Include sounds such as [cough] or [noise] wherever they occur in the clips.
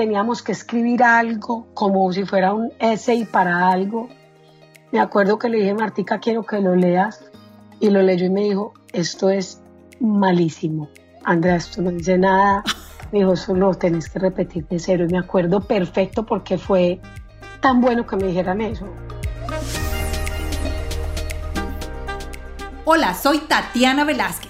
teníamos que escribir algo como si fuera un essay para algo. Me acuerdo que le dije, Martica, quiero que lo leas. Y lo leyó y me dijo, esto es malísimo. Andrea, esto no dice nada. Me dijo, solo tenés que repetir de cero. Y me acuerdo perfecto porque fue tan bueno que me dijeran eso. Hola, soy Tatiana Velázquez.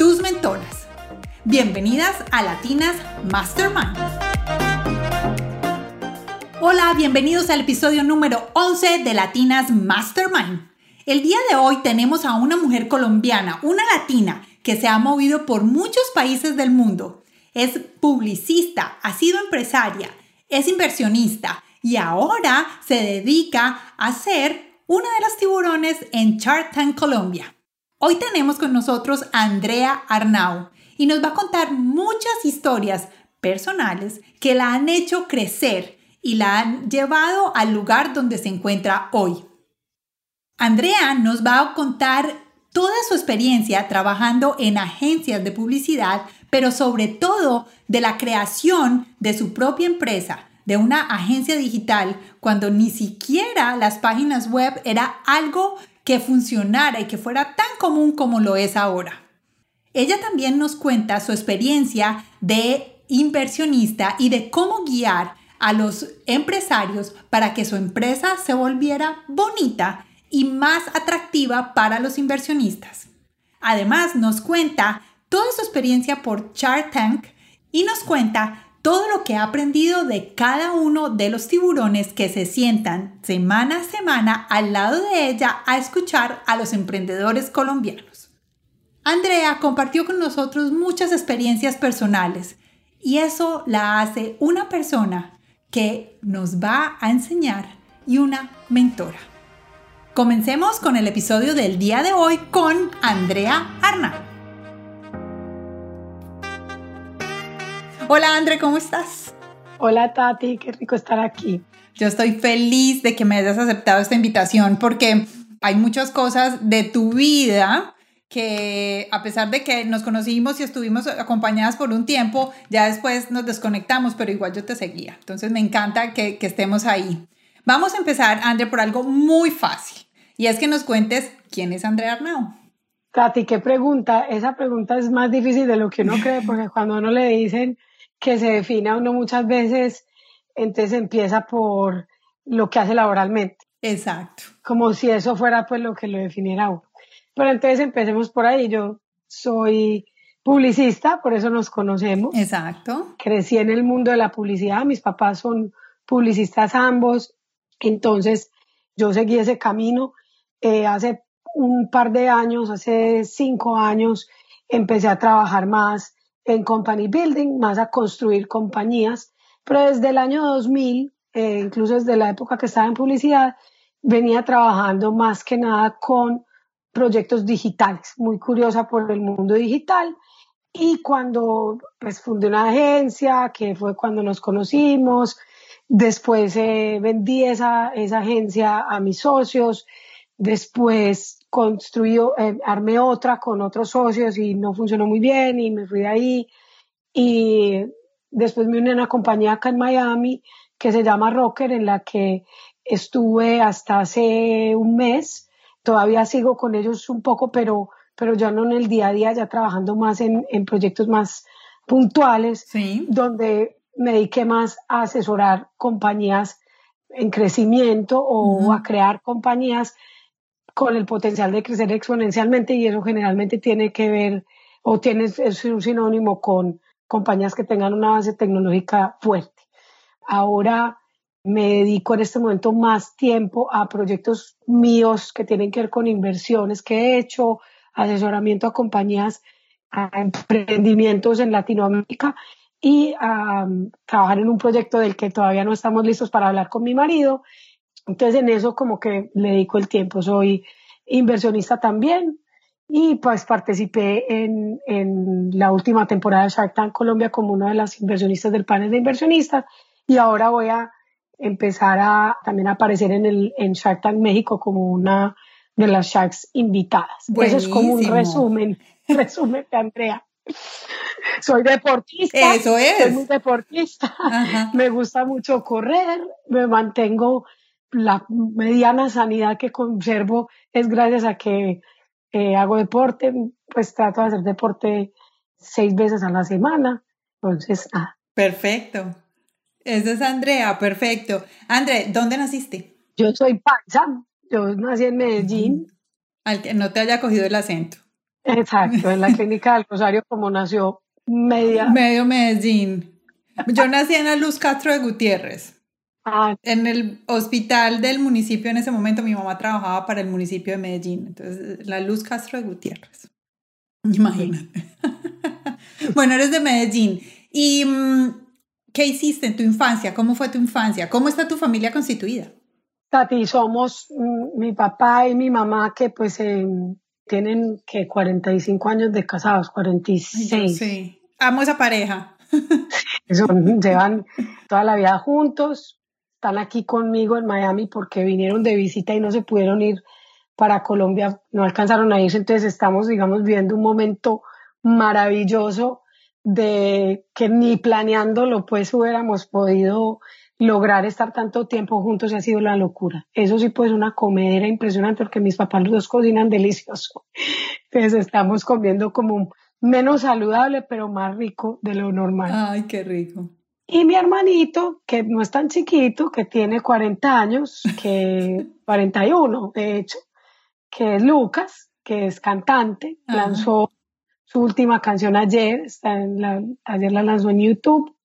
tus mentoras. Bienvenidas a Latinas Mastermind. Hola, bienvenidos al episodio número 11 de Latinas Mastermind. El día de hoy tenemos a una mujer colombiana, una latina, que se ha movido por muchos países del mundo. Es publicista, ha sido empresaria, es inversionista y ahora se dedica a ser una de las tiburones en Shark Tank Colombia. Hoy tenemos con nosotros a Andrea Arnau y nos va a contar muchas historias personales que la han hecho crecer y la han llevado al lugar donde se encuentra hoy. Andrea nos va a contar toda su experiencia trabajando en agencias de publicidad, pero sobre todo de la creación de su propia empresa, de una agencia digital, cuando ni siquiera las páginas web era algo que funcionara y que fuera tan común como lo es ahora. Ella también nos cuenta su experiencia de inversionista y de cómo guiar a los empresarios para que su empresa se volviera bonita y más atractiva para los inversionistas. Además, nos cuenta toda su experiencia por Shark Tank y nos cuenta todo lo que ha aprendido de cada uno de los tiburones que se sientan semana a semana al lado de ella a escuchar a los emprendedores colombianos. Andrea compartió con nosotros muchas experiencias personales y eso la hace una persona que nos va a enseñar y una mentora. Comencemos con el episodio del día de hoy con Andrea Arna. Hola Andrea, ¿cómo estás? Hola Tati, qué rico estar aquí. Yo estoy feliz de que me hayas aceptado esta invitación porque hay muchas cosas de tu vida que a pesar de que nos conocimos y estuvimos acompañadas por un tiempo, ya después nos desconectamos, pero igual yo te seguía. Entonces me encanta que, que estemos ahí. Vamos a empezar, André, por algo muy fácil. Y es que nos cuentes quién es Andrea Arnau. Katy, qué pregunta. Esa pregunta es más difícil de lo que uno cree, porque cuando uno le dicen que se define a uno muchas veces, entonces empieza por lo que hace laboralmente. Exacto. Como si eso fuera pues lo que lo definiera uno. Pero entonces empecemos por ahí. Yo soy publicista, por eso nos conocemos. Exacto. Crecí en el mundo de la publicidad, mis papás son publicistas ambos, entonces yo seguí ese camino. Eh, hace un par de años, hace cinco años, empecé a trabajar más en company building, más a construir compañías, pero desde el año 2000, eh, incluso desde la época que estaba en publicidad, venía trabajando más que nada con proyectos digitales, muy curiosa por el mundo digital. Y cuando pues fundé una agencia, que fue cuando nos conocimos, después eh, vendí esa, esa agencia a mis socios, después construí, eh, armé otra con otros socios y no funcionó muy bien y me fui de ahí. Y después me uní a una compañía acá en Miami que se llama Rocker, en la que estuve hasta hace un mes. Todavía sigo con ellos un poco, pero, pero ya no en el día a día, ya trabajando más en, en proyectos más puntuales, Sí. donde me dediqué más a asesorar compañías en crecimiento o a crear compañías con el potencial de crecer exponencialmente y eso generalmente tiene que ver o tiene es un sinónimo con compañías que tengan una base tecnológica fuerte. Ahora me dedico en este momento más tiempo a proyectos míos que tienen que ver con inversiones que he hecho, asesoramiento a compañías, a emprendimientos en Latinoamérica y a trabajar en un proyecto del que todavía no estamos listos para hablar con mi marido. Entonces en eso como que le dedico el tiempo. Soy inversionista también y pues participé en, en la última temporada de Shark Tank Colombia como una de las inversionistas del panel de inversionistas y ahora voy a empezar a también a aparecer en el en Shark Tank México como una de las Sharks invitadas. Eso es como un resumen, [laughs] resumen de Andrea. Soy deportista. Eso es. Soy muy deportista. Me gusta mucho correr, me mantengo la mediana sanidad que conservo es gracias a que eh, hago deporte, pues trato de hacer deporte seis veces a la semana. Entonces, ah. Perfecto. Esa es Andrea, perfecto. Andrea, ¿dónde naciste? Yo soy paisa, yo nací en Medellín. Al que no te haya cogido el acento. Exacto, en la [laughs] clínica del Rosario, como nació media. Medio Medellín. Yo nací en la Luz Castro de Gutiérrez. Ah. En el hospital del municipio en ese momento mi mamá trabajaba para el municipio de Medellín, entonces la Luz Castro de Gutiérrez. Imagínate. [laughs] bueno, eres de Medellín. ¿Y mm, qué hiciste en tu infancia? ¿Cómo fue tu infancia? ¿Cómo está tu familia constituida? Tati, somos mm, mi papá y mi mamá que pues em, tienen que 45 años de casados, 46. sí, amo esa pareja. [laughs] Eso, llevan toda la vida juntos, están aquí conmigo en Miami porque vinieron de visita y no se pudieron ir para Colombia, no alcanzaron a irse, entonces estamos, digamos, viviendo un momento maravilloso de que ni planeándolo pues hubiéramos podido lograr estar tanto tiempo juntos ha sido la locura. Eso sí, pues una comedera impresionante porque mis papás los dos cocinan delicioso. Entonces estamos comiendo como menos saludable, pero más rico de lo normal. Ay, qué rico. Y mi hermanito, que no es tan chiquito, que tiene 40 años, que [laughs] 41 de hecho, que es Lucas, que es cantante, lanzó su última canción ayer, está en la, ayer la lanzó en YouTube,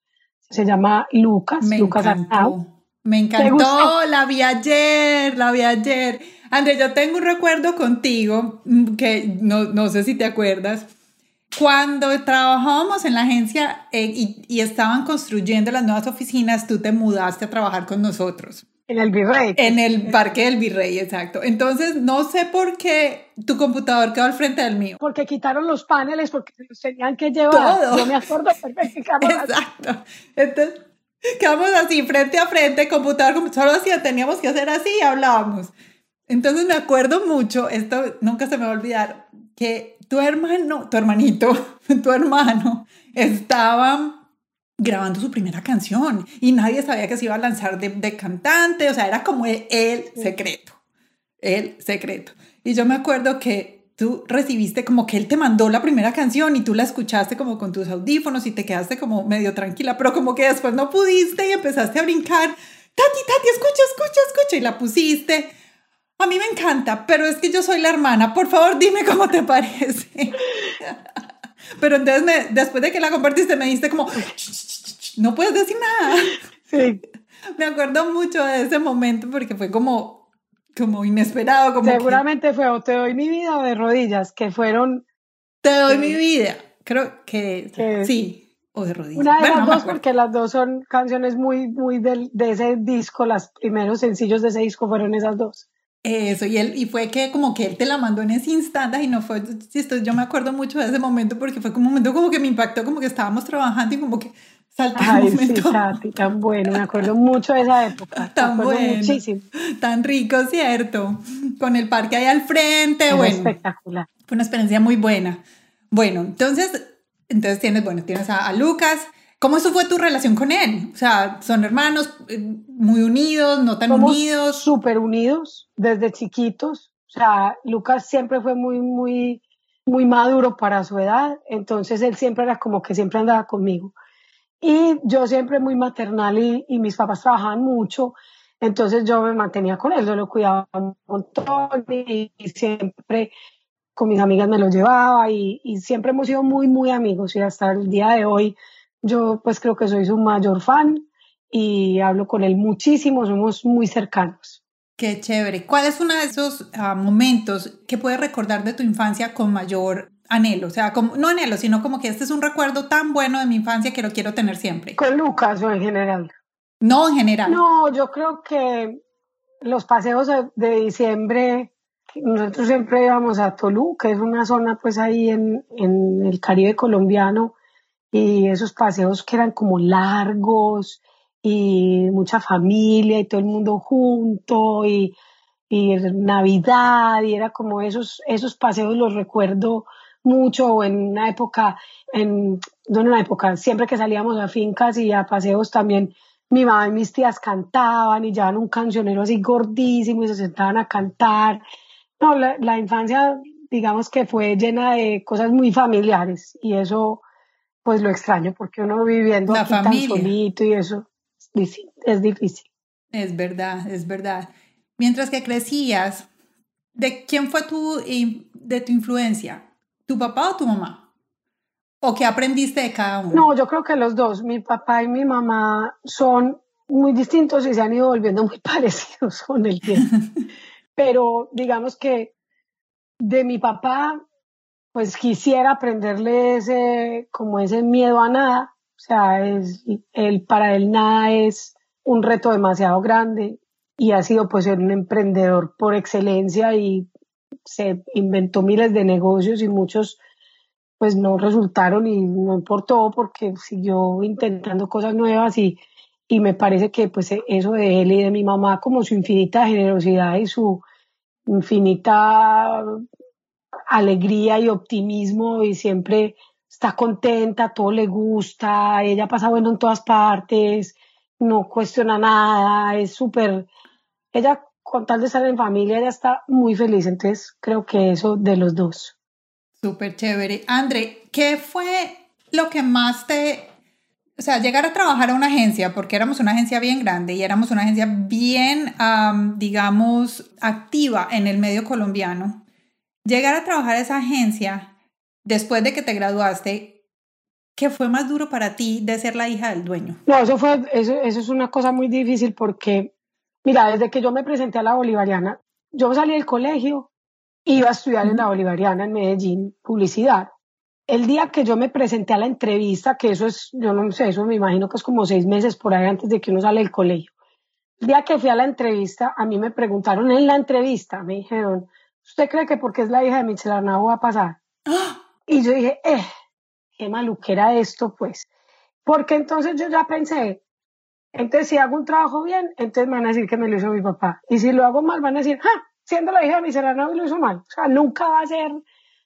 se llama Lucas, Me Lucas encantó. Me encantó, la vi ayer, la vi ayer. André, yo tengo un recuerdo contigo mm, que no, no sé si te acuerdas. Cuando trabajábamos en la agencia eh, y, y, estaban construyendo las nuevas oficinas, tú te mudaste a trabajar con nosotros. En el Virrey. En el Parque del Virrey, exacto. Entonces, no sé por qué tu computador quedó al frente del mío. Porque quitaron los paneles, porque los tenían que llevar. Todo. Yo me acuerdo perfectamente. Exacto. Entonces, quedamos así, frente a frente, computador, solo así, teníamos que hacer así y hablábamos. Entonces, me acuerdo mucho, esto nunca se me va a olvidar, que tu hermano, tu hermanito, [laughs] tu hermano, estaba grabando su primera canción y nadie sabía que se iba a lanzar de, de cantante, o sea, era como el, secreto, el secreto. Y yo me acuerdo que tú recibiste como que él te mandó la primera canción y tú la escuchaste como con tus audífonos y te quedaste como medio tranquila, pero como que después no pudiste y empezaste a brincar, Tati, Tati, escucha, escucha, escucha, y la pusiste. A mí me encanta, pero es que yo soy la hermana, por favor dime cómo te parece. [laughs] Pero entonces me, después de que la compartiste me dijiste como, no puedes decir nada. Sí. [laughs] Me acuerdo mucho de ese momento porque fue como, como inesperado. Como Seguramente fue o te doy mi vida o de rodillas, que fueron... Te doy mi vida. Creo que, sí, o de rodillas. Una de las dos, porque las dos son canciones muy, muy del, de ese disco, los primeros sencillos de ese disco fueron esas dos. Eso, y, él, y fue que como que él te la mandó en ese instante y no fue, esto, yo me acuerdo mucho de ese momento porque fue como un momento como que me impactó, como que estábamos trabajando y como que saltó Ay, Sí, tan bueno, me acuerdo mucho de esa época. Tan bueno, muchísimo. tan rico, ¿cierto? Con el parque ahí al frente, bueno. espectacular. Fue una experiencia muy buena. Bueno, entonces, entonces tienes, bueno, tienes a, a Lucas, ¿Cómo eso fue tu relación con él? O sea, ¿son hermanos eh, muy unidos, no tan Somos unidos? Súper unidos desde chiquitos. O sea, Lucas siempre fue muy, muy, muy maduro para su edad. Entonces él siempre era como que siempre andaba conmigo. Y yo siempre muy maternal y, y mis papás trabajaban mucho. Entonces yo me mantenía con él, yo lo cuidaba un montón y, y siempre con mis amigas me lo llevaba y, y, siempre hemos sido muy, muy amigos y hasta el día de hoy yo pues creo que soy su mayor fan y hablo con él muchísimo, somos muy cercanos. Qué chévere. ¿Cuál es uno de esos ah, momentos que puedes recordar de tu infancia con mayor anhelo? O sea, como, no anhelo, sino como que este es un recuerdo tan bueno de mi infancia que lo quiero tener siempre. ¿Con Lucas o en general? No, en general. No, yo creo que los paseos de, diciembre, nosotros siempre íbamos a Tolú, que es una zona pues ahí en, en el Caribe colombiano, y esos paseos que eran como largos y mucha familia y todo el mundo junto y, y Navidad y era como esos, esos paseos los recuerdo mucho en una época, en, no en una época, siempre que salíamos a fincas y a paseos también mi mamá y mis tías cantaban y llevaban un cancionero así gordísimo y se sentaban a cantar. No, la, la infancia, digamos que fue llena de cosas muy familiares y eso pues lo extraño porque uno viviendo aquí tan solito y eso es difícil. Es verdad, es verdad. Mientras que crecías, ¿de quién fue tu, de tu influencia? ¿Tu papá o tu mamá? ¿O qué aprendiste de cada uno? No, yo creo que los dos, mi papá y mi mamá, son muy distintos y se han ido volviendo [laughs] muy parecidos con el tiempo. [laughs] Pero digamos que de mi papá, pues quisiera aprenderle ese, como ese miedo a nada. O sea, es, él, para él nada es un reto demasiado grande y ha sido pues un emprendedor por excelencia y se inventó miles de negocios y muchos pues no resultaron y no importó porque siguió intentando cosas nuevas y, y me parece que pues eso de él y de mi mamá como su infinita generosidad y su infinita alegría y optimismo y siempre está contenta, todo le gusta, ella pasa bueno en todas partes, no cuestiona nada, es súper, ella con tal de estar en familia, ella está muy feliz, entonces creo que eso de los dos. Súper chévere. André, ¿qué fue lo que más te... O sea, llegar a trabajar a una agencia, porque éramos una agencia bien grande y éramos una agencia bien, digamos, activa en el medio colombiano. Llegar a trabajar a esa agencia después de que te graduaste, ¿qué fue más duro para ti de ser la hija del dueño? No, eso, fue, eso, eso es una cosa muy difícil porque, mira, desde que yo me presenté a la Bolivariana, yo salí del colegio iba a estudiar en la Bolivariana en Medellín, publicidad. El día que yo me presenté a la entrevista, que eso es, yo no sé, eso me imagino que es como seis meses por ahí antes de que uno sale del colegio. El día que fui a la entrevista, a mí me preguntaron en la entrevista, me dijeron, ¿usted cree que porque es la hija de Michelle Arnau va a pasar? Y yo dije, eh, qué maluquera esto, pues. Porque entonces yo ya pensé, entonces si hago un trabajo bien, entonces me van a decir que me lo hizo mi papá. Y si lo hago mal, van a decir, ¡ah! siendo la hija de mi serrano y lo hizo mal. O sea, nunca va a ser.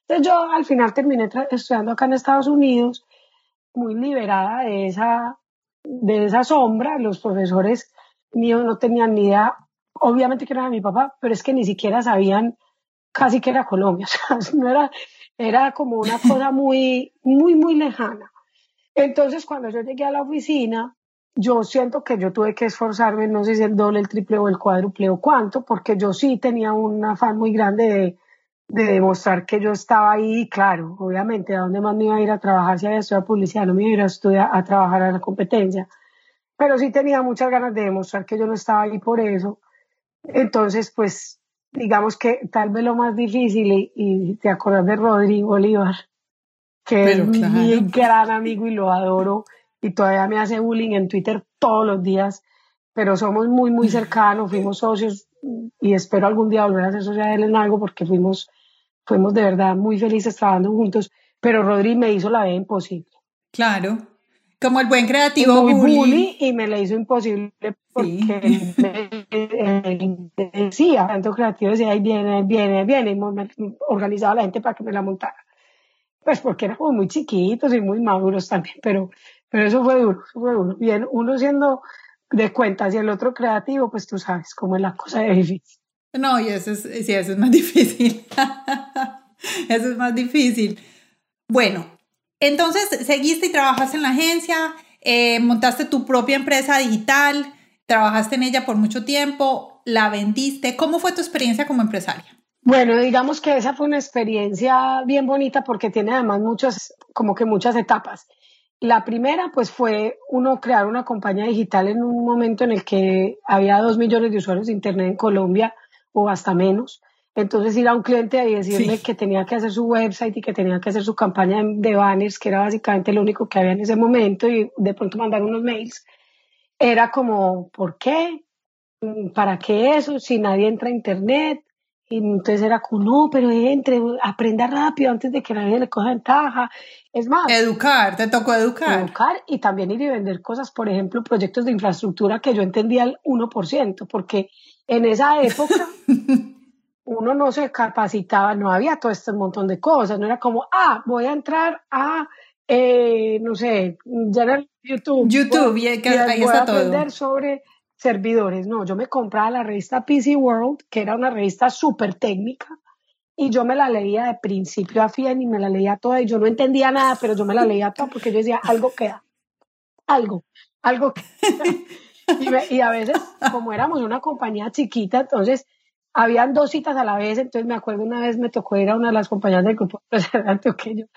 Entonces yo al final terminé estudiando acá en Estados Unidos, muy liberada de esa, de esa sombra. Los profesores míos no tenían ni idea, obviamente que era mi papá, pero es que ni siquiera sabían casi que era Colombia. [laughs] No era, era como una cosa muy, muy, muy lejana. Entonces, cuando yo llegué a la oficina, yo siento que yo tuve que esforzarme, no sé si el doble, el triple o el cuádruple o cuánto, porque yo sí tenía un afán muy grande de, de demostrar que yo estaba ahí, claro, obviamente, ¿a dónde más me iba a ir a trabajar si había estudiado publicidad? No me iba a ir a estudiar, a trabajar a la competencia, pero sí tenía muchas ganas de demostrar que yo no estaba ahí por eso. Entonces, pues, digamos que tal vez lo más difícil, y, y te acuerdas de Rodrigo Olivar, que es mi gran amigo y lo adoro, y todavía me hace bullying en Twitter todos los días, pero somos muy, muy cercanos, fuimos socios y espero algún día volver a ser socia de él en algo porque fuimos, fuimos de verdad muy felices trabajando juntos, pero Rodri me hizo la vida imposible. Claro, como el buen creativo muy bully. y me la hizo imposible porque él, decía, tanto creativo decía, ahí viene, viene, viene, y organizaba a la gente para que me la montara. Pues porque éramos muy chiquitos y muy maduros también, pero pero eso fue duro, eso fue duro. Bien, uno siendo de cuentas y el otro creativo, pues tú sabes cómo es la cosa de difícil. No, y eso es, sí, eso es más [laughs] difícil. eso es más difícil. Bueno, entonces seguiste y trabajaste en la agencia, eh, montaste tu propia empresa digital, trabajaste en ella por mucho tiempo, la vendiste. ¿Cómo fue tu experiencia como empresaria? Bueno, digamos que esa fue una experiencia bien bonita porque tiene además muchas, como que muchas etapas. La primera, pues, fue uno crear una compañía digital en un momento en el que había dos millones de usuarios de Internet en Colombia o hasta menos. Entonces ir a un cliente y decirle que tenía que hacer su website y que tenía que hacer su campaña de banners, que era básicamente lo único que había en ese momento, y de pronto mandar unos mails, era como, ¿por qué? ¿Para qué eso? Si nadie entra a internet. Y entonces era como, no, pero entre, aprenda rápido antes de que nadie le coja ventaja. Es más. Educar, te tocó educar. Educar y también ir y vender cosas, por ejemplo, proyectos de infraestructura que yo entendía al 1%, porque en esa época [laughs] uno no se capacitaba, no había todo este montón de cosas, no era como, ah, voy a entrar a, eh, no sé, YouTube. YouTube, y, ahí voy a aprender sobre servidores. No, yo me compraba la revista PC World, que era una revista súper técnica, y yo me la leía de principio a fin y me la leía toda, y yo no entendía nada, pero yo me la leía toda porque yo decía, algo queda, algo, algo queda. [laughs] y, y a veces, como éramos una compañía chiquita, entonces habían dos citas a la vez, entonces me acuerdo una vez me tocó ir a una de las compañías del grupo [laughs]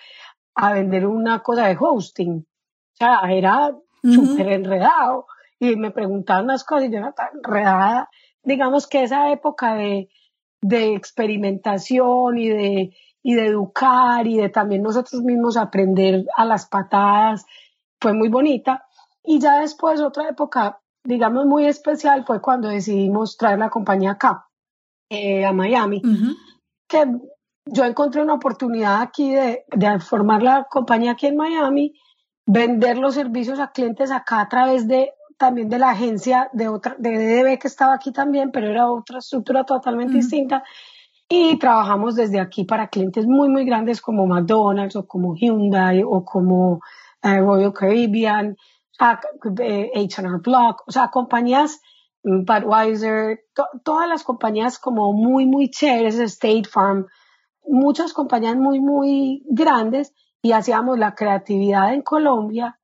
a vender una cosa de hosting. O sea, era súper enredado y me preguntaban unas cosas y yo era tan enredada. Digamos que esa época de, de experimentación y de, y de educar y de también nosotros mismos aprender a las patadas fue muy bonita. Y ya después otra época, digamos, muy especial fue cuando decidimos traer la compañía acá eh, a Miami, que yo encontré una oportunidad aquí de, de, formar la compañía aquí en Miami, vender los servicios a clientes acá a través de también de la agencia de otra de DDB que estaba aquí también, pero era otra estructura totalmente distinta. Y trabajamos desde aquí para clientes muy, muy grandes como McDonald's o como Hyundai o como eh, Royal Caribbean, H&R Block, o sea, compañías Budweiser, todas las compañías como muy, muy chéveres, State Farm, muchas compañías muy, muy grandes y hacíamos la creatividad en Colombia,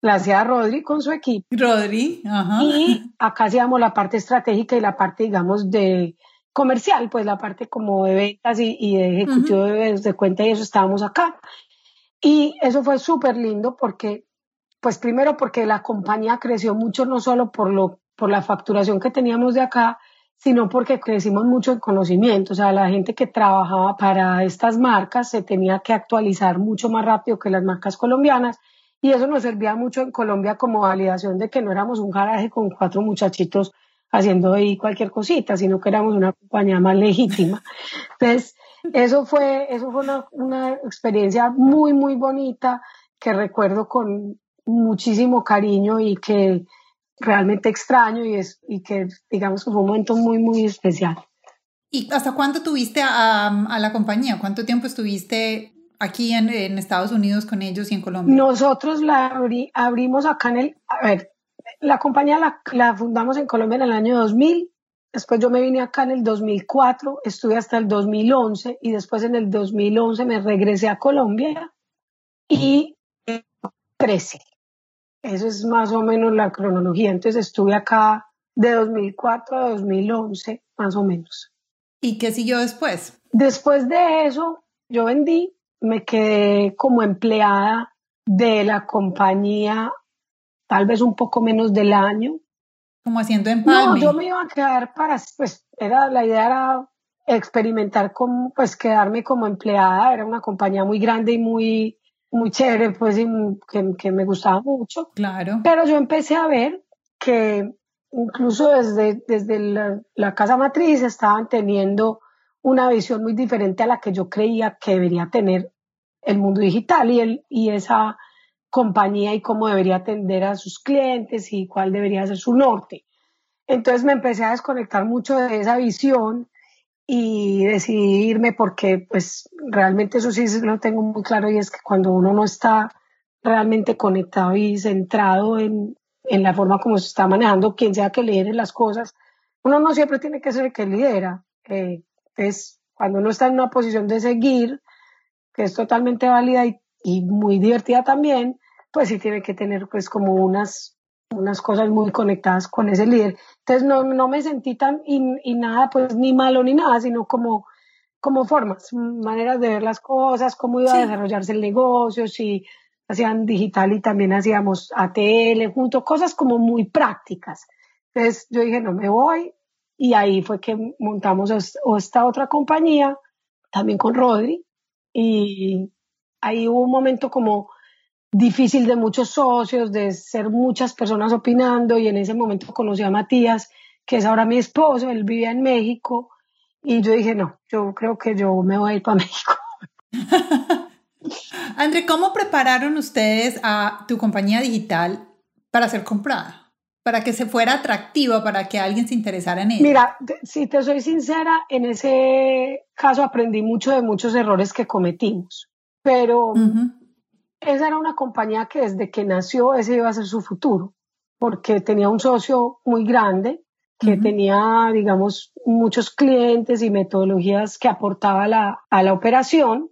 la hacía Rodri con su equipo. Rodri, ajá. Y acá hacíamos la parte estratégica y la parte, digamos, de comercial, pues la parte como de ventas y, de ejecutivo de, de cuenta y eso estábamos acá. Y eso fue súper lindo porque, pues primero porque la compañía creció mucho, no solo por lo por la facturación que teníamos de acá, sino porque crecimos mucho en conocimiento. O sea, la gente que trabajaba para estas marcas se tenía que actualizar mucho más rápido que las marcas colombianas y eso nos servía mucho en Colombia como validación de que no éramos un garaje con cuatro muchachitos haciendo ahí cualquier cosita, sino que éramos una compañía más legítima. Entonces, eso fue, eso fue una, una experiencia muy, muy bonita que recuerdo con muchísimo cariño y que realmente extraño y, es, y que digamos que fue un momento muy, muy especial. ¿Y hasta cuánto tuviste a, a la compañía? ¿Cuánto tiempo estuviste aquí en, en, Estados Unidos con ellos y en Colombia? Nosotros la abrimos acá en el, a ver, la compañía la, la, fundamos en Colombia en el año 2000, después yo me vine acá en el 2004, estuve hasta el 2011 y después en el 2011 me regresé a Colombia y crecí. Eso es más o menos la cronología. Entonces estuve acá de 2004 a 2011, más o menos. ¿Y qué siguió después? Después de eso, yo vendí, me quedé como empleada de la compañía tal vez un poco menos del año. Como haciendo empalme. No, yo me iba a quedar para, pues, era, la idea era experimentar como, pues, quedarme como empleada. Era una compañía muy grande y muy, muy chévere, pues, que, que, me gustaba mucho. Claro. Pero yo empecé a ver que incluso desde, desde la, la, casa matriz estaban teniendo una visión muy diferente a la que yo creía que debería tener el mundo digital y, el, y esa compañía y cómo debería atender a sus clientes y cuál debería ser su norte. Entonces me empecé a desconectar mucho de esa visión y decidí irme porque pues realmente eso sí lo tengo muy claro y es que cuando uno no está realmente conectado y centrado en, en la forma como se está manejando, quien sea que lidere las cosas, uno no siempre tiene que ser el que lidera. Eh, es cuando uno está en una posición de seguir, que es totalmente válida y, y muy divertida también, pues sí tiene que tener pues como unas unas cosas muy conectadas con ese líder. Entonces no, no me sentí tan y, y, nada, pues ni malo ni nada, sino como, como formas, maneras de ver las cosas, cómo iba a desarrollarse el negocio, si hacían digital y también hacíamos ATL junto, cosas como muy prácticas. Entonces yo dije, no me voy, y ahí fue que montamos esta otra compañía, también con Rodri, y ahí hubo un momento como difícil de muchos socios, de ser muchas personas opinando, y en ese momento conocí a Matías, que es ahora mi esposo, él vivía en México, y yo dije, no, yo creo que yo me voy a ir para [laughs] México. [laughs] André, ¿cómo prepararon ustedes a tu compañía digital para ser comprada? para que se fuera atractiva, para que alguien se interesara en ella? Mira, si te soy sincera, en ese caso aprendí mucho de muchos errores que cometimos, pero esa era una compañía que desde que nació ese iba a ser su futuro, porque tenía un socio muy grande que tenía, digamos, muchos clientes y metodologías que aportaba la, a la operación,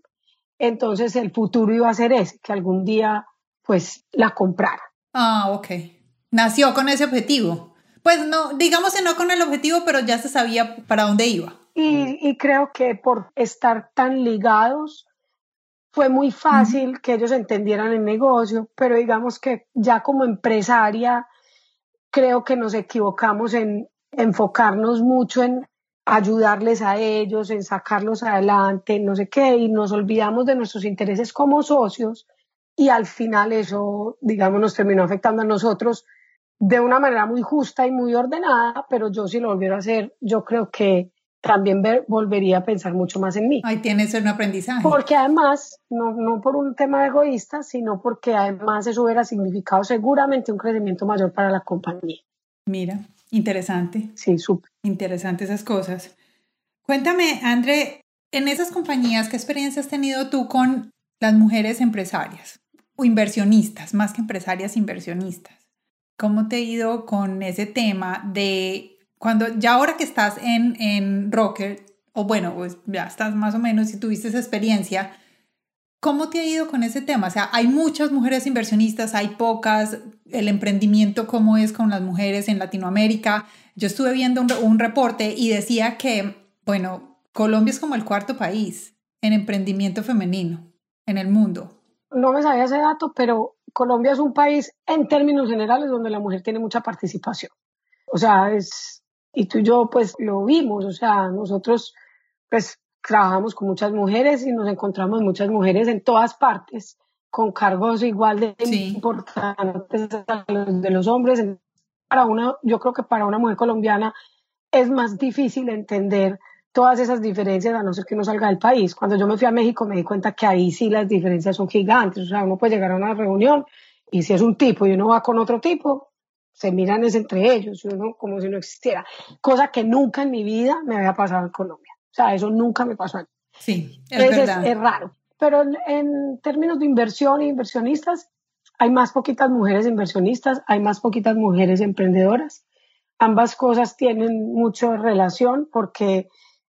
entonces el futuro iba a ser ese, que algún día pues la comprara. Ah, ok nació con ese objetivo. Pues no, digamos que no con el objetivo, pero ya se sabía para dónde iba. Y, creo que por estar tan ligados fue muy fácil que ellos entendieran el negocio, pero digamos que ya como empresaria creo que nos equivocamos en enfocarnos mucho en ayudarles a ellos, en sacarlos adelante, no sé qué, y nos olvidamos de nuestros intereses como socios y al final eso, digamos, nos terminó afectando a nosotros de una manera muy justa y muy ordenada, pero yo si lo volviera a hacer, yo creo que también volvería a pensar mucho más en mí. Ahí tienes un aprendizaje. Porque además, no, no por un tema egoísta, sino porque además eso hubiera significado seguramente un crecimiento mayor para la compañía. Mira, interesante. Sí, súper. Interesante esas cosas. Cuéntame, André, en esas compañías, ¿qué experiencia has tenido tú con las mujeres empresarias o inversionistas, más que empresarias, inversionistas? ¿Cómo te ha ido con ese tema de cuando ya ahora que estás en, en Rocker, o bueno, pues ya estás más o menos y tuviste esa experiencia, ¿cómo te ha ido con ese tema? O sea, hay muchas mujeres inversionistas, hay pocas, el emprendimiento, ¿cómo es con las mujeres en Latinoamérica? Yo estuve viendo un, un reporte y decía que, bueno, Colombia es como el cuarto país en emprendimiento femenino en el mundo. No me sabía ese dato, pero Colombia es un país en términos generales donde la mujer tiene mucha participación. O sea, es, y tú y yo pues lo vimos, o sea, nosotros pues trabajamos con muchas mujeres y nos encontramos muchas mujeres en todas partes con cargos igual de importantes a los de los hombres. Para una, yo creo que para una mujer colombiana es más difícil entender todas esas diferencias a no ser que no salga del país. Cuando yo me fui a México me di cuenta que ahí sí las diferencias son gigantes. O sea, uno puede llegar a una reunión y si es un tipo y uno va con otro tipo, se miran es entre ellos, uno como si no existiera. Cosa que nunca en mi vida me había pasado en Colombia. O sea, eso nunca me pasó aquí. Sí, es, verdad. Es, raro. Pero en, términos de inversión e inversionistas, hay más poquitas mujeres inversionistas, hay más poquitas mujeres emprendedoras. Ambas cosas tienen mucha relación porque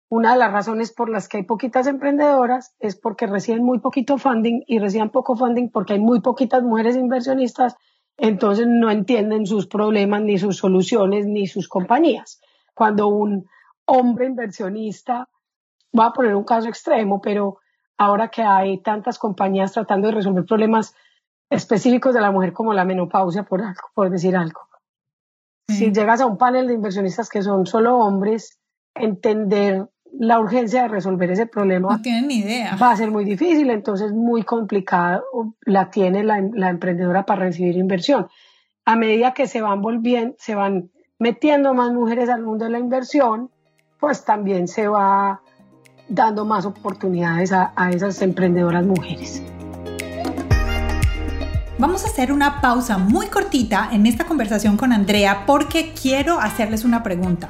una de las razones por las que hay poquitas emprendedoras es porque reciben muy poquito funding y reciben poco funding porque hay muy poquitas mujeres inversionistas, entonces no entienden sus problemas, ni sus soluciones, ni sus compañías. Cuando un hombre inversionista, va a poner un caso extremo, pero ahora que hay tantas compañías tratando de resolver problemas específicos de la mujer como la menopausia, por, por decir algo. Si llegas a un panel de inversionistas que son solo hombres, entender la urgencia de resolver ese problema no tienen ni idea. va a ser muy difícil, entonces muy complicado la tiene la, emprendedora para recibir inversión. A medida que se van volviendo, se van metiendo más mujeres al mundo de la inversión, pues también se va dando más oportunidades a, a esas emprendedoras mujeres. Vamos a hacer una pausa muy cortita en esta conversación con Andrea porque quiero hacerles una pregunta.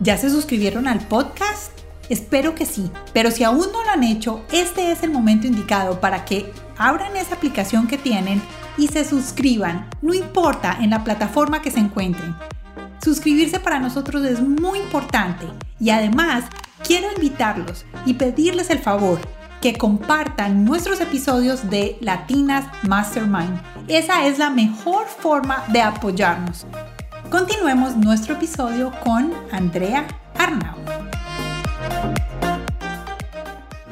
¿Ya se suscribieron al podcast? Espero que sí, pero si aún no lo han hecho, este es el momento indicado para que abran esa aplicación que tienen y se suscriban, no importa en la plataforma que se encuentren. Suscribirse para nosotros es muy importante y además quiero invitarlos y pedirles el favor que compartan nuestros episodios de Latinas Mastermind. Esa es la mejor forma de apoyarnos. Continuemos nuestro episodio con Andrea Arnau.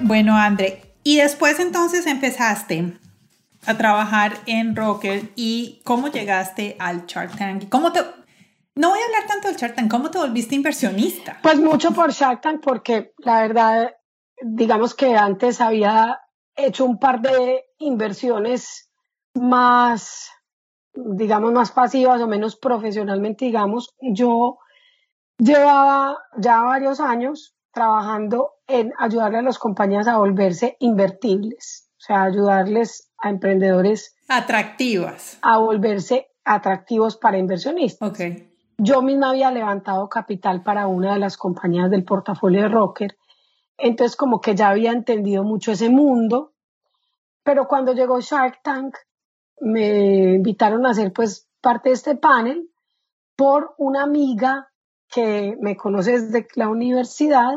Bueno, André, y después entonces empezaste a trabajar en Rocker y cómo llegaste al Shark Tank. ¿Cómo te, No voy a hablar tanto del Shark Tank, ¿cómo te volviste inversionista? Pues mucho por Shark Tank porque la verdad, digamos que antes había hecho un par de inversiones más, digamos, más pasivas o menos profesionalmente, digamos. Yo llevaba ya varios años trabajando en ayudarle a las compañías a volverse invertibles, o sea, ayudarles a emprendedores atractivas a volverse atractivos para inversionistas. Okay. Yo misma había levantado capital para una de las compañías del portafolio de Rocker, entonces como que ya había entendido mucho ese mundo, pero cuando llegó Shark Tank me invitaron a ser pues parte de este panel por una amiga que me conoce desde la universidad,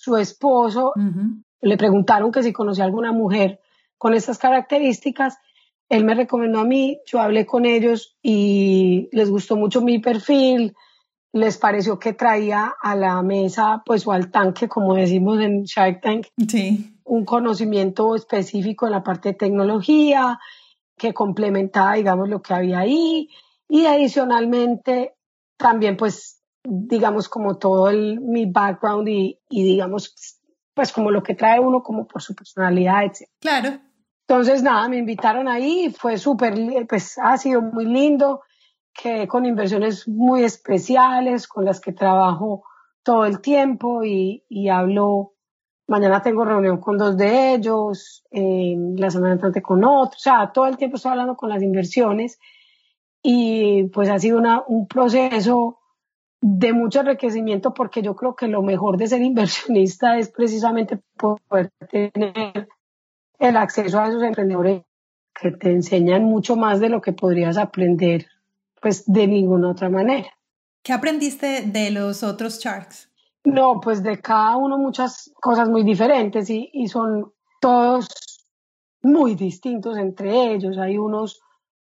su esposo, le preguntaron que si conocía alguna mujer con estas características. Él me recomendó a mí, yo hablé con ellos y les gustó mucho mi perfil, les pareció que traía a la mesa, pues o al tanque, como decimos en Shark Tank, un conocimiento específico en la parte de tecnología que complementaba, digamos, lo que había ahí. Y adicionalmente también, pues, digamos, como todo el, mi background y, y digamos, pues como lo que trae uno como por su personalidad, etc. Claro. Entonces, nada, me invitaron ahí, fue súper, pues ha sido muy lindo, que con inversiones muy especiales, con las que trabajo todo el tiempo y, y hablo, mañana tengo reunión con dos de ellos, la semana entrante con otros, o sea, todo el tiempo estoy hablando con las inversiones y pues ha sido una, un proceso de mucho enriquecimiento porque yo creo que lo mejor de ser inversionista [laughs] es precisamente poder tener el acceso a esos emprendedores que te enseñan mucho más de lo que podrías aprender pues de ninguna otra manera. ¿Qué aprendiste de los otros Sharks? No, pues de cada uno muchas cosas muy diferentes y, y son todos muy distintos entre ellos. Hay unos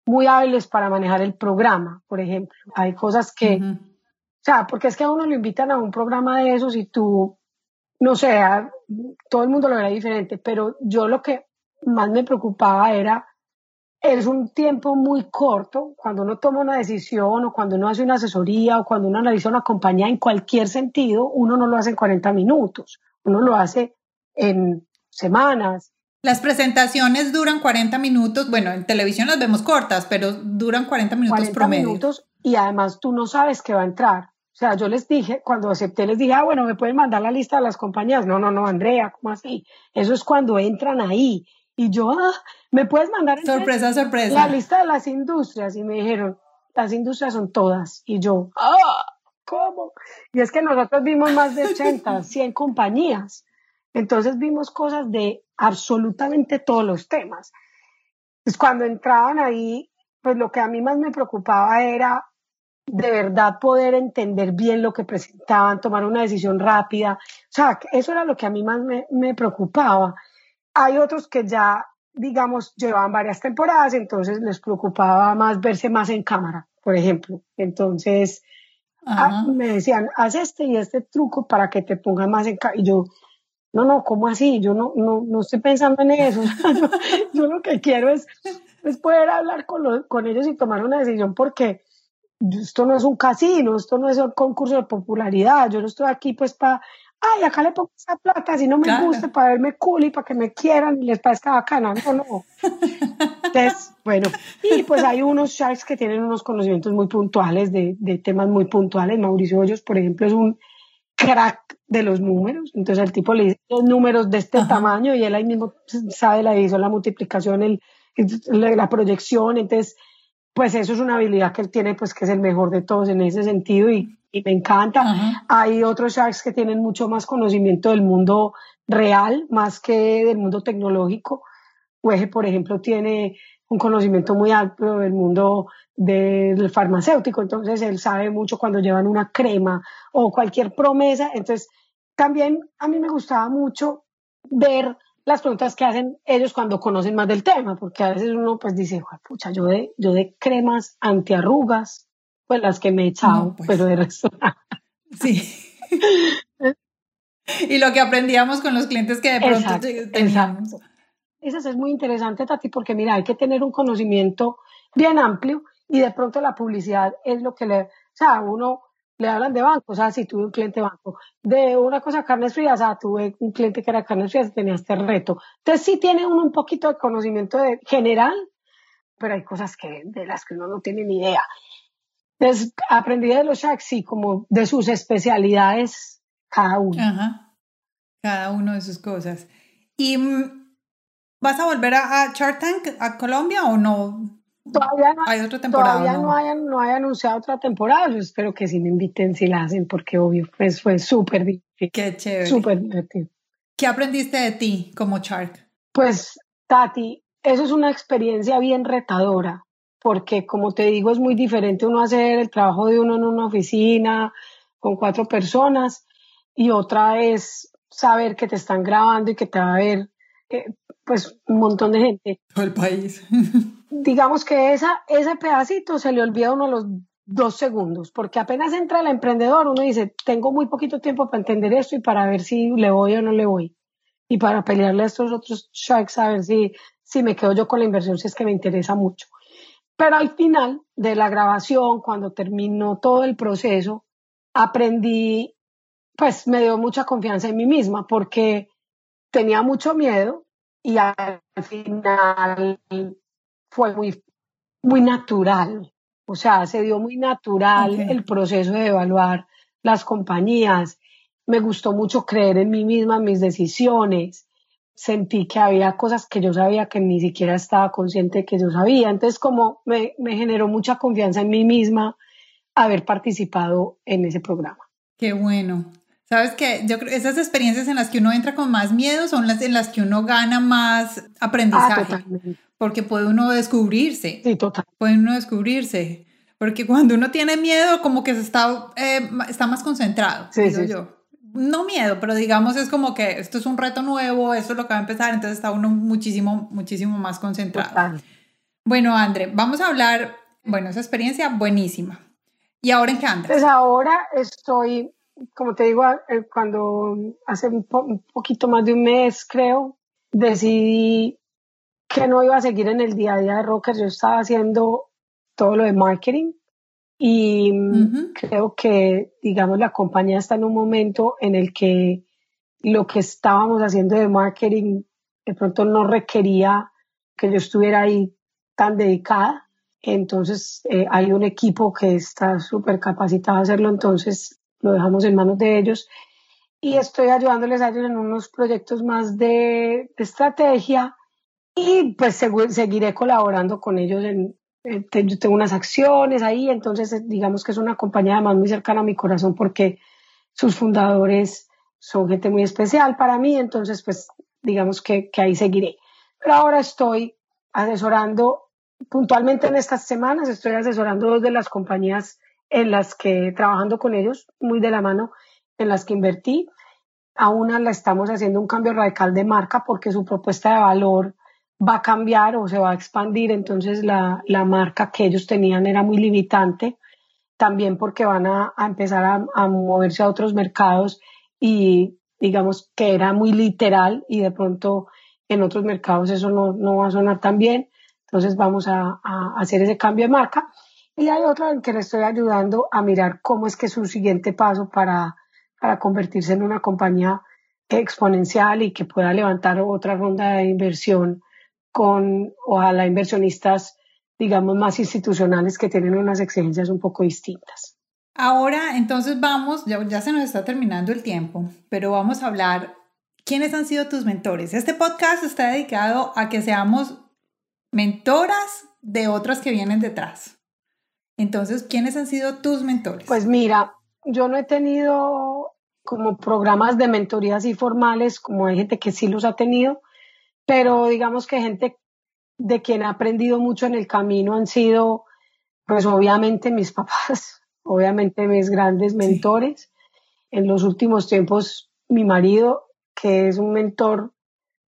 muy hábiles para manejar el programa, por ejemplo. Hay cosas que, sea, porque es que a uno lo invitan a un programa de esos y tú no sé, todo el mundo lo verá diferente, pero yo lo que más me preocupaba era, es un tiempo muy corto cuando uno toma una decisión o cuando uno hace una asesoría o cuando uno analiza una compañía en cualquier sentido, uno no lo hace en 40 minutos, uno lo hace en semanas. Las presentaciones duran 40 minutos, bueno, en televisión las vemos cortas, pero duran 40 minutos 40 promedio. minutos y además tú no sabes qué va a entrar. O sea, yo les dije, cuando acepté, les dije, ah, bueno, me pueden mandar la lista de las compañías. No, no, no, Andrea, ¿cómo así? Eso es cuando entran ahí. Y yo, ah, ¿me puedes mandar sorpresa, sorpresa. la lista de las industrias? Y me dijeron, las industrias son todas. Y yo, ah, ¿cómo? Y es que nosotros vimos más de 80, 100 [laughs] compañías. Entonces vimos cosas de absolutamente todos los temas. Pues cuando entraban ahí, pues lo que a mí más me preocupaba era de verdad poder entender bien lo que presentaban, tomar una decisión rápida. O sea, eso era lo que a mí más me, preocupaba. Hay otros que ya, digamos, llevaban varias temporadas, entonces les preocupaba más verse más en cámara, por ejemplo. Entonces, ah, me decían, haz este y este truco para que te pongas más en cámara. Y yo, no, no, ¿cómo así? Yo no, no, no estoy pensando en eso. [laughs] yo, lo que quiero es, es poder hablar con, con ellos y tomar una decisión porque esto no es un casino, esto no es un concurso de popularidad, yo no estoy aquí pues para, ay, acá le pongo esa plata, si no me gusta, para verme cool y para que me quieran y les parezca bacana, no, no. Entonces, [laughs] bueno, y pues hay unos sharks que tienen unos conocimientos muy puntuales de, de temas muy puntuales, Mauricio Hoyos, por ejemplo, es un crack de los números, entonces el tipo le dice los números de este tamaño y él ahí mismo sabe la división, la multiplicación, el, la proyección, entonces pues eso es una habilidad que él tiene, pues que es el mejor de todos en ese sentido y, me encanta. Hay otros sharks que tienen mucho más conocimiento del mundo real, más que del mundo tecnológico. Ueje, por ejemplo, tiene un conocimiento muy amplio del mundo del farmacéutico, entonces él sabe mucho cuando llevan una crema o cualquier promesa. Entonces, también a mí me gustaba mucho ver las preguntas que hacen ellos cuando conocen más del tema, porque a veces uno pues dice, pucha, yo de, yo de cremas antiarrugas, pues las que me he echado, pues. pero de resto. Sí. [laughs] y lo que aprendíamos con los clientes que de pronto teníamos. Eso es muy interesante, Tati, porque mira, hay que tener un conocimiento bien amplio y de pronto la publicidad es lo que le sea, uno le hablan de banco, o sea, si tuve un cliente banco, de una cosa carnes frías, tuve un cliente que era carnes frías, tenía este reto. Entonces sí tiene uno un poquito de conocimiento de, general, pero hay cosas que, de las que uno no tiene ni idea. Entonces aprendí de los Shacks, sí, como de sus especialidades cada uno. Cada uno de sus cosas. ¿Y mm, vas a volver a, a Tank a Colombia o no? Todavía no hay otra temporada. Todavía no, hayan, no hay anunciado otra temporada. Yo espero que sí me inviten si la hacen, porque obvio, pues fue súper divertido. Qué chévere. Súper divertido. ¿Qué aprendiste de ti como Shark? Pues, Tati, eso es una experiencia bien retadora, porque como te digo, es muy diferente uno hacer el trabajo de uno en una oficina con cuatro personas y otra es saber que te están grabando y que te va a ver eh, pues un montón de gente. Todo el país. [laughs] digamos que esa, ese pedacito se le olvida a uno los dos segundos, porque apenas entra el emprendedor, uno dice, tengo muy poquito tiempo para entender esto y para ver si le voy o no le voy. Y para pelearle a estos otros sharks a ver si, si me quedo yo con la inversión, si es que me interesa mucho. Pero al final de la grabación, cuando terminó todo el proceso, aprendí, pues me dio mucha confianza en mí misma, porque tenía mucho miedo y al final fue muy, muy natural. O sea, se dio muy natural el proceso de evaluar las compañías. Me gustó mucho creer en mí misma, en mis decisiones. Sentí que había cosas que yo sabía que ni siquiera estaba consciente de que yo sabía. Entonces, como me, me generó mucha confianza en mí misma haber participado en ese programa. Qué bueno. Sabes que yo creo esas experiencias en las que uno entra con más miedo son las en las que uno gana más aprendizaje. Ah, porque puede uno descubrirse. Sí, total. Puede uno descubrirse. Porque cuando uno tiene miedo, como que se está, eh, está más concentrado, sí, digo yo. No miedo, pero digamos es como que esto es un reto nuevo, esto es lo que va a empezar, entonces está uno muchísimo, muchísimo más concentrado. Total. Bueno, André, vamos a hablar, bueno, esa experiencia buenísima. ¿Y ahora en qué andas? Pues ahora estoy, como te digo, eh, cuando hace un, un poquito más de un mes, creo, decidí que no iba a seguir en el día a día de Rockers, yo estaba haciendo todo lo de marketing y creo que, digamos, la compañía está en un momento en el que lo que estábamos haciendo de marketing de pronto no requería que yo estuviera ahí tan dedicada. Entonces eh, hay un equipo que está súper capacitado a hacerlo, entonces lo dejamos en manos de ellos y estoy ayudándoles a ellos en unos proyectos más de, de estrategia y pues seguiré colaborando con ellos en, yo tengo unas acciones ahí, entonces eh, digamos que es una compañía además muy cercana a mi corazón porque sus fundadores son gente muy especial para mí, entonces pues digamos que, que ahí seguiré. Pero ahora estoy asesorando, puntualmente en estas semanas, estoy asesorando dos de las compañías en las que, trabajando con ellos, muy de la mano, en las que invertí. A una la estamos haciendo un cambio radical de marca porque su propuesta de valor va a cambiar o se va a expandir, entonces la, la marca que ellos tenían era muy limitante, también porque van a, a empezar a, a, moverse a otros mercados y digamos que era muy literal y de pronto en otros mercados eso no, no va a sonar tan bien, entonces vamos a, a hacer ese cambio de marca. Y hay otro en que le estoy ayudando a mirar cómo es que su siguiente paso para, para convertirse en una compañía exponencial y que pueda levantar otra ronda de inversión con ojalá inversionistas, digamos, más institucionales que tienen unas exigencias un poco distintas. Ahora, entonces vamos, ya, ya se nos está terminando el tiempo, pero vamos a hablar, ¿quiénes han sido tus mentores? Este podcast está dedicado a que seamos mentoras de otras que vienen detrás. Entonces, ¿quiénes han sido tus mentores? Pues mira, yo no he tenido como programas de mentoría así formales, como hay gente que sí los ha tenido, pero digamos que gente de quien he aprendido mucho en el camino han sido, pues obviamente mis [laughs] papás, obviamente mis grandes mentores. En los últimos tiempos, mi marido, que es un mentor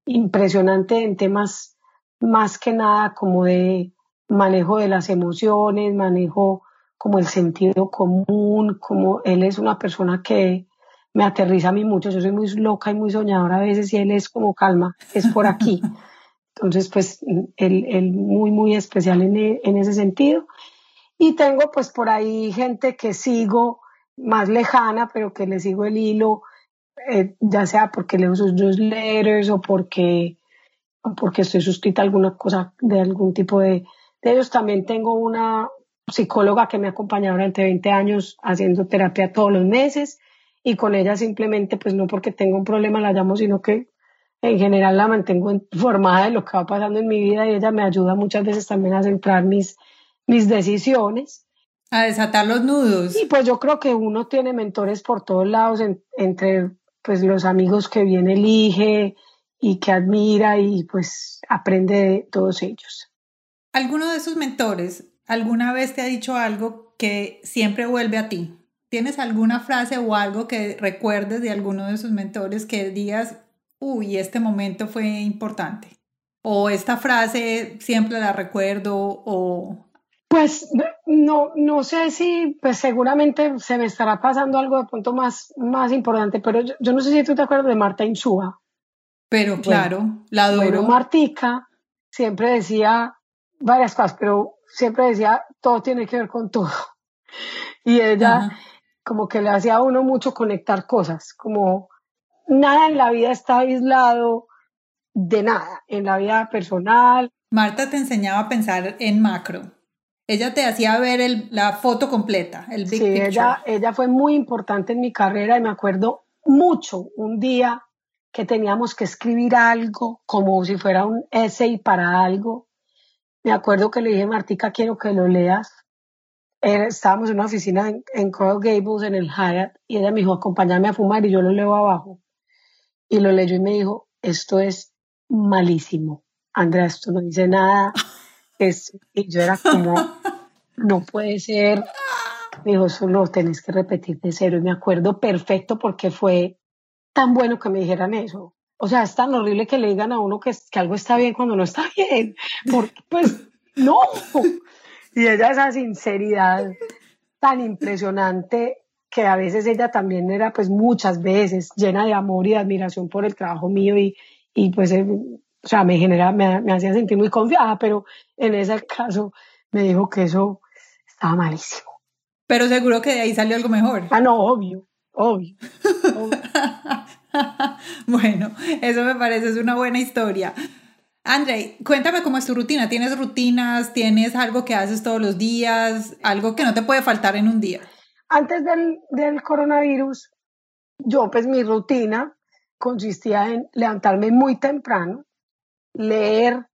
impresionante en temas más que nada como de manejo de las emociones, manejo como el sentido común, como él es una persona que me aterriza a mí mucho. Yo soy muy loca y muy soñadora a veces y él es como calma, es por aquí. [laughs] Entonces, pues, él, él muy, muy especial en, en, ese sentido. Y tengo pues por ahí gente que sigo más lejana, pero que le sigo el hilo, eh, ya sea porque leo sus newsletters o porque, o porque estoy suscrita a alguna cosa de algún tipo de, de ellos. También tengo una psicóloga que me ha acompañado durante 20 años haciendo terapia todos los meses y con ella simplemente, pues no porque tengo un problema la llamo, sino que en general la mantengo informada de lo que va pasando en mi vida y ella me ayuda muchas veces también a centrar mis, mis decisiones. A desatar los nudos. Y pues yo creo que uno tiene mentores por todos lados, entre pues los amigos que bien elige y que admira y pues aprende de todos ellos. ¿Alguno de esos mentores alguna vez te ha dicho algo que siempre vuelve a ti? ¿Tienes alguna frase o algo que recuerdes de alguno de sus mentores que digas, uy, este momento fue importante? O esta frase siempre la recuerdo o... Pues no, no sé si, pues seguramente se me estará pasando algo de punto más, más importante, pero yo, no sé si tú te acuerdas de Marta Insúa. Pero claro, la adoro. Bueno, Martica siempre decía varias cosas, pero siempre decía, todo tiene que ver con todo. [laughs] Y ella, como que le hacía a uno mucho conectar cosas, como nada en la vida está aislado de nada, en la vida personal. Marta te enseñaba a pensar en macro. Ella te hacía ver el, la foto completa, el big sí, Ella, ella fue muy importante en mi carrera y me acuerdo mucho un día que teníamos que escribir algo como si fuera un essay para algo. Me acuerdo que le dije, Martica, quiero que lo leas estábamos en una oficina en, Coral Gables, en el Hyatt, y ella me dijo, acompáñame a fumar, y yo lo leo abajo. Y lo leyó y me dijo, esto es malísimo. Andrea, esto no dice nada. [laughs] Es, y yo era como, no puede ser. Me dijo, solo tenés que repetir de cero. Y me acuerdo perfecto porque fue tan bueno que me dijeran eso. O sea, es tan horrible que le digan a uno que, que algo está bien cuando no está bien. Porque, pues, no. [laughs] Y ella esa sinceridad tan impresionante que a veces ella también era pues muchas veces llena de amor y de admiración por el trabajo mío y, y pues eh, o sea me genera me, me, hacía sentir muy confiada pero en ese caso me dijo que eso estaba malísimo. Pero seguro que de ahí salió algo mejor. Ah no obvio obvio, obvio. [laughs] bueno eso me parece es una buena historia André, cuéntame cómo es tu rutina. ¿Tienes rutinas? ¿Tienes algo que haces todos los días? ¿Algo que no te puede faltar en un día? Antes del, del coronavirus, yo pues mi rutina consistía en levantarme muy temprano, leer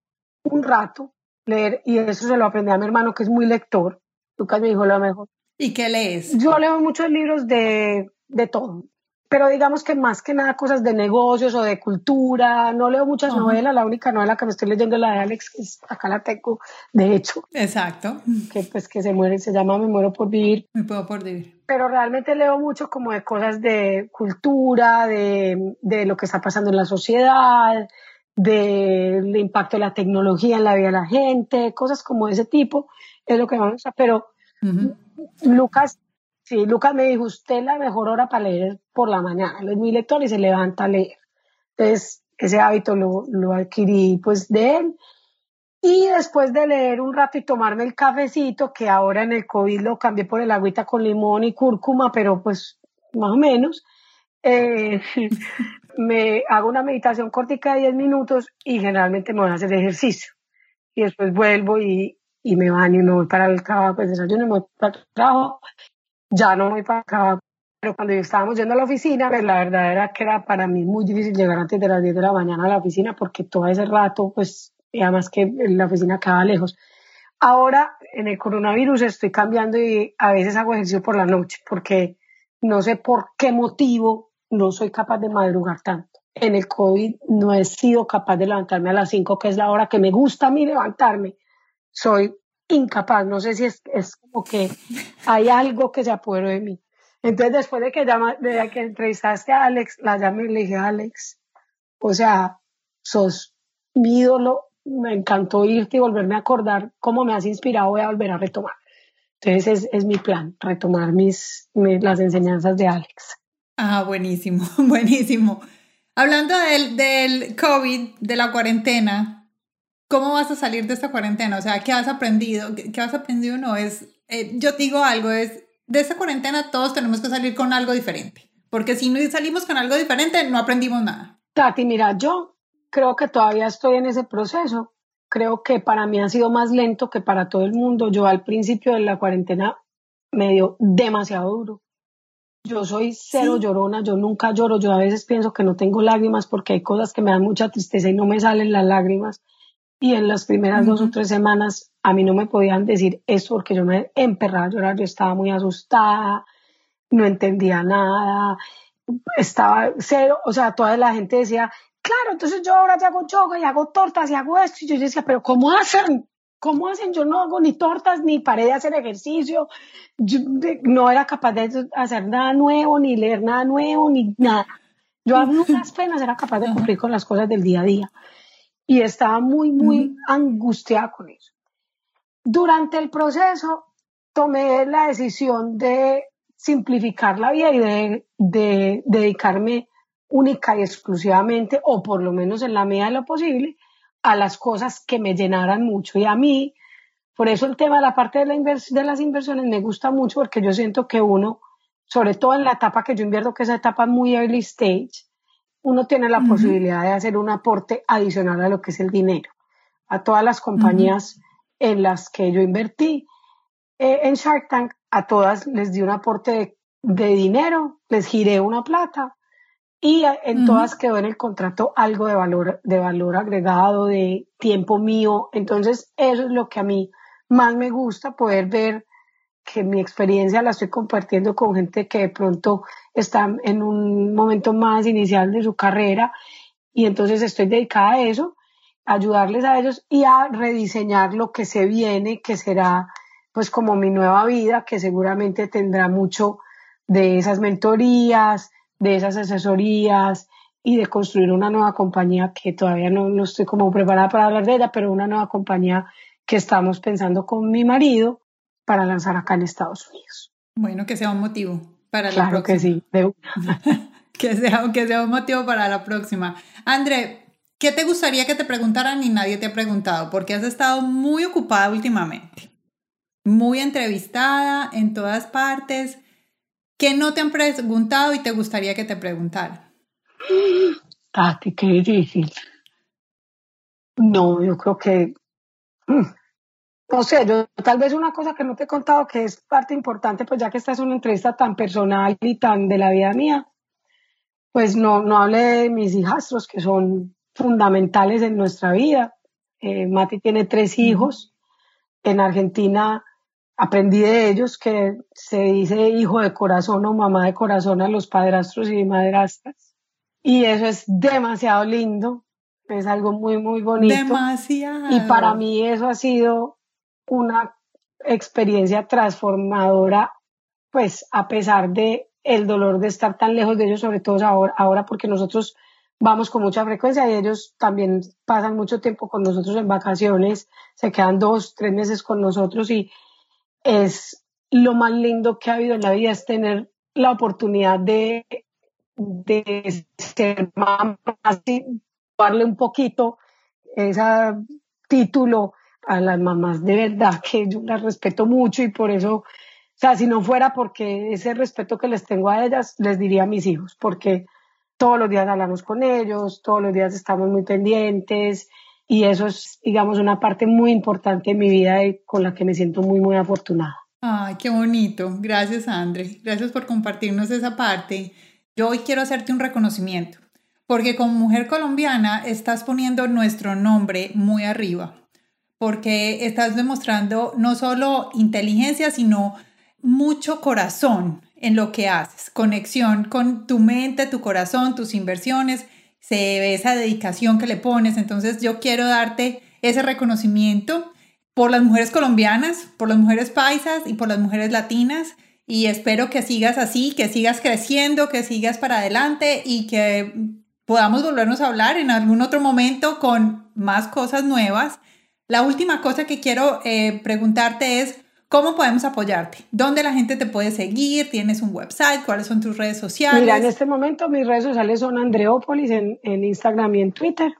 un rato, leer, y eso se lo aprendí a mi hermano que es muy lector. Lucas me dijo lo mejor. ¿Y qué lees? Yo leo muchos libros de, de todo pero digamos que más que nada cosas de negocios o de cultura. No leo muchas novelas, la única novela que me estoy leyendo es la de Alex, que acá la tengo, de hecho. Exacto. Que pues que se muere, se llama Me muero por vivir. Me puedo por vivir. Pero realmente leo mucho como de cosas de cultura, de, de lo que está pasando en la sociedad, del impacto de la tecnología en la vida de la gente, cosas como ese tipo, es lo que vamos a... Pero Lucas Sí, Lucas me dijo, usted la mejor hora para leer por la mañana. Él es mi lector y se levanta a leer. Entonces, ese hábito lo, lo adquirí pues de él. Y después de leer un rato y tomarme el cafecito, que ahora en el COVID lo cambié por el agüita con limón y cúrcuma, pero pues más o menos, eh, [laughs] me hago una meditación cortica de 10 minutos y generalmente me voy a hacer ejercicio. Y después vuelvo y, y me baño y me voy para el trabajo, pues desayuno y me voy para el trabajo ya no voy para acá. Pero cuando yo estábamos yendo a la oficina, pues la verdad era que era para mí muy difícil llegar antes de las 10 de la mañana a la oficina porque todo ese rato, pues, y además que la oficina quedaba lejos. Ahora, en el coronavirus, estoy cambiando y a veces hago ejercicio por la noche porque no sé por qué motivo no soy capaz de madrugar tanto. En el COVID no he sido capaz de levantarme a las 5, que es la hora que me gusta a mí levantarme. Soy incapaz, no sé si es, es como que hay algo que se apoderó de mí. Entonces, después de que, llama, de que entrevistaste a Alex, la llamé y le dije, Alex, o sea, sos mi ídolo, me encantó irte y volverme a acordar cómo me has inspirado, voy a volver a retomar. Entonces, es, es mi plan, retomar mis, las enseñanzas de Alex. Ah, buenísimo, [laughs] buenísimo. Hablando del, del COVID, de la cuarentena, ¿Cómo vas a salir de esta cuarentena? O sea, ¿qué has aprendido? ¿Qué has aprendido? No, es eh, yo digo algo, es, de esta cuarentena todos tenemos que salir con algo diferente, porque si no salimos con algo diferente, no aprendimos nada. Tati, mira, yo creo que todavía estoy en ese proceso. Creo que para mí ha sido más lento que para todo el mundo. Yo al principio de la cuarentena me dio demasiado duro. Yo soy cero llorona, yo nunca lloro, yo a veces pienso que no tengo lágrimas porque hay cosas que me dan mucha tristeza y no me salen las lágrimas. Y en las primeras dos o tres semanas a mí no me podían decir eso porque yo me emperraba a llorar, yo estaba muy asustada, no entendía nada, estaba cero, o sea, toda la gente decía, claro, entonces yo ahora te hago yoga y hago tortas y hago esto. Y yo decía, pero ¿cómo hacen? ¿Cómo hacen? Yo no hago ni tortas, ni paré de hacer ejercicio. Yo no era capaz de hacer nada nuevo, ni leer nada nuevo, ni nada. Yo a duras penas era capaz de cumplir con las cosas del día a día. Y estaba muy, muy angustiada con eso. Durante el proceso tomé la decisión de simplificar la vida y de, de dedicarme única y exclusivamente, o por lo menos en la medida de lo posible, a las cosas que me llenaran mucho. Y a mí, por eso el tema de la parte de, la de las inversiones me gusta mucho porque yo siento que uno, sobre todo en la etapa que yo invierto, que es la etapa muy early stage, uno tiene la posibilidad de hacer un aporte adicional a lo que es el dinero. A todas las compañías en las que yo invertí eh, en Shark Tank, a todas les di un aporte de, de dinero, les giré una plata y en todas quedó en el contrato algo de valor, de valor agregado, de tiempo mío. Entonces, eso es lo que a mí más me gusta, poder ver que mi experiencia la estoy compartiendo con gente que de pronto está en un momento más inicial de su carrera y entonces estoy dedicada a eso, a ayudarles a ellos y a rediseñar lo que se viene, que será pues como mi nueva vida, que seguramente tendrá mucho de esas mentorías, de esas asesorías y de construir una nueva compañía que todavía no, no estoy como preparada para hablar de ella, pero una nueva compañía que estamos pensando con mi marido para lanzar acá en Estados Unidos. Bueno, que sea un motivo para la próxima. que sí, [laughs] que, sea, que sea un motivo para la próxima. André, ¿qué te gustaría que te preguntaran y nadie te ha preguntado? Porque has estado muy ocupada últimamente, muy entrevistada en todas partes. ¿Qué no te han preguntado y te gustaría que te preguntaran? Tati, qué difícil. No, yo creo que, mm, no sé, yo tal vez una cosa que no te he contado que es parte importante, pues ya que esta es una entrevista tan personal y tan de la vida mía, pues no, no hablé de mis hijastros que son fundamentales en nuestra vida. Eh, Mati tiene tres hijos. En Argentina aprendí de ellos que se dice hijo de corazón o mamá de corazón a los padrastros y madrastras. Y eso es demasiado lindo, es algo muy, muy bonito. Demasiado. Y para mí eso ha sido una experiencia transformadora, pues a pesar de el dolor de estar tan lejos de ellos, sobre todo ahora, ahora porque nosotros vamos con mucha frecuencia y ellos también pasan mucho tiempo con nosotros en vacaciones, se quedan dos, tres meses con nosotros y, es lo más lindo que ha habido en la vida, es tener la oportunidad de, de ser mamá, darle un poquito ese título a las mamás de verdad, que yo las respeto mucho y por eso, o sea, si no fuera porque ese respeto que les tengo a ellas, les diría a mis hijos, porque todos los días hablamos con ellos, todos los días estamos muy pendientes y eso es, digamos, una parte muy importante de mi vida y con la que me siento muy, muy afortunada. Ay, qué bonito. Gracias, André. Gracias por compartirnos esa parte. Yo hoy quiero hacerte un reconocimiento, porque como mujer colombiana estás poniendo nuestro nombre muy arriba, porque estás demostrando no solo inteligencia, sino mucho corazón en lo que haces, conexión con tu mente, tu corazón, tus inversiones se ve esa dedicación que le pones. Entonces yo quiero darte ese reconocimiento por las mujeres colombianas, por las mujeres paisas y por las mujeres latinas. Y espero que sigas así, que sigas creciendo, que sigas para adelante y que podamos volvernos a hablar en algún otro momento con más cosas nuevas. La última cosa que quiero eh, preguntarte es, ¿Cómo podemos apoyarte? ¿Dónde la gente te puede seguir? ¿Tienes un website? ¿Cuáles son tus redes sociales? Mira, en este momento mis redes sociales son Andreópolis en, en Instagram y en Twitter.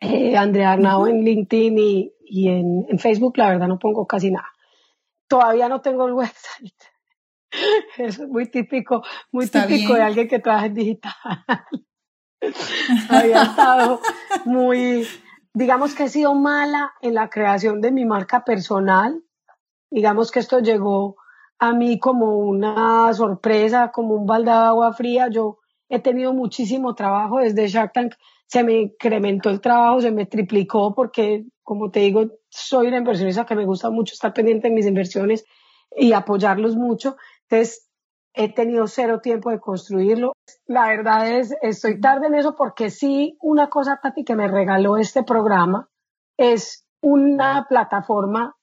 Eh, Andrea Arnau en LinkedIn y, y en, en, Facebook, la verdad no pongo casi nada. todavía no tengo el website. Eso [laughs] es muy típico, muy típico de alguien que trabaja en digital. [laughs] Había estado muy, digamos que he sido mala en la creación de mi marca personal. Digamos que esto llegó a mí como una sorpresa, como un balde de agua fría. Yo he tenido muchísimo trabajo desde Shark Tank. Se me incrementó el trabajo, se me triplicó porque, como te digo, soy una inversionista que me gusta mucho estar pendiente de mis inversiones y apoyarlos mucho. Entonces, he tenido cero tiempo de construirlo. La verdad es, estoy tarde en eso porque sí, una cosa, Tati, que me regaló este programa es una plataforma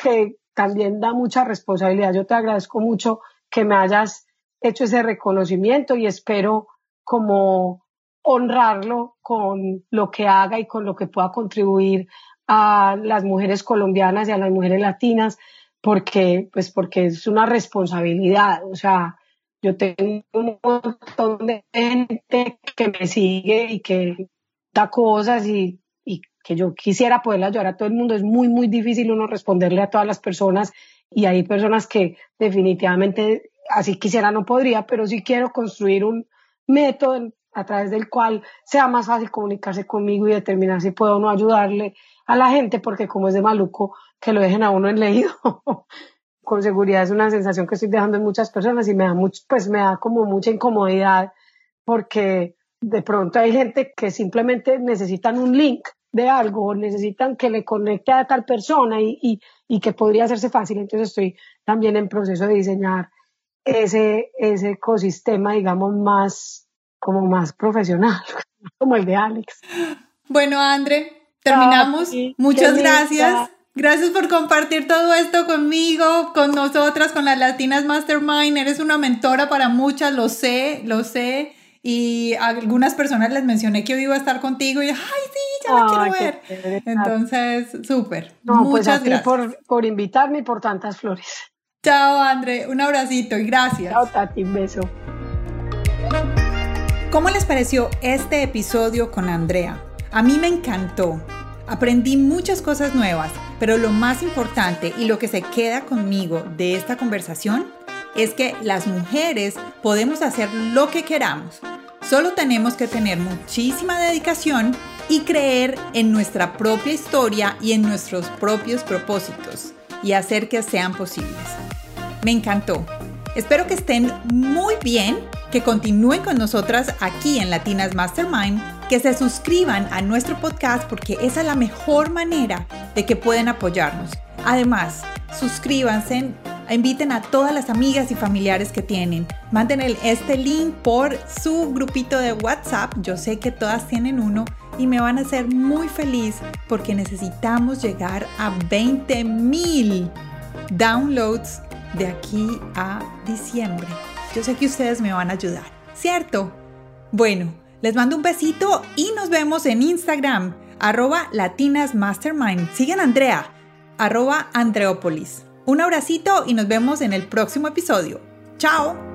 que también da mucha responsabilidad. Yo te agradezco mucho que me hayas hecho ese reconocimiento y espero como honrarlo con lo que haga y con lo que pueda contribuir a las mujeres colombianas y a las mujeres latinas porque, pues porque es una responsabilidad, o sea, yo tengo un montón de gente que me sigue y que da cosas y, y que yo quisiera poderle ayudar a todo el mundo. Es muy, muy difícil uno responderle a todas las personas y hay personas que definitivamente así quisiera no podría, pero sí quiero construir un método a través del cual sea más fácil comunicarse conmigo y determinar si puedo o no ayudarle a la gente, porque como es de maluco, que lo dejen a uno en leído. [laughs] Con seguridad es una sensación que estoy dejando en muchas personas y me da mucho, pues me da como mucha incomodidad porque de pronto hay gente que simplemente necesitan un link de algo, necesitan que le conecte a tal persona y, y, y que podría hacerse fácil. Entonces estoy también en proceso de diseñar ese, ese ecosistema, digamos, más, como más profesional, [laughs] como el de Alex. Bueno, André, terminamos. Muchas gracias. Gracias por compartir todo esto conmigo, con nosotras, con las Latinas Mastermind. Eres una mentora para muchas, lo sé, lo sé. Y a algunas personas les mencioné que hoy iba a estar contigo y, ay, sí, ya la quiero ver. Entonces, súper. No, pues Muchas gracias. Por, por invitarme y por tantas flores. Chao, André. Un abracito y gracias. Chao, Tati. Un beso. ¿Cómo les pareció este episodio con Andrea? A mí me encantó. Aprendí muchas cosas nuevas, pero lo más importante y lo que se queda conmigo de esta conversación es que las mujeres podemos hacer lo que queramos. Solo tenemos que tener muchísima dedicación y creer en nuestra propia historia y en nuestros propios propósitos y hacer que sean posibles. Me encantó. Espero que estén muy bien, que continúen con nosotras aquí en Latinas Mastermind que se suscriban a nuestro podcast porque esa es la mejor manera de que pueden apoyarnos. Además, suscríbanse, inviten a todas las amigas y familiares que tienen. Manden este link por su grupito de WhatsApp. Yo sé que todas tienen uno y me van a hacer muy feliz porque necesitamos llegar a 20 mil downloads de aquí a diciembre. Yo sé que ustedes me van a ayudar, ¿cierto? Bueno, les mando un besito y nos vemos en Instagram, arroba latinasmastermind. Sigan Andrea, arroba Andreopolis. Un abracito y nos vemos en el próximo episodio. ¡Chao!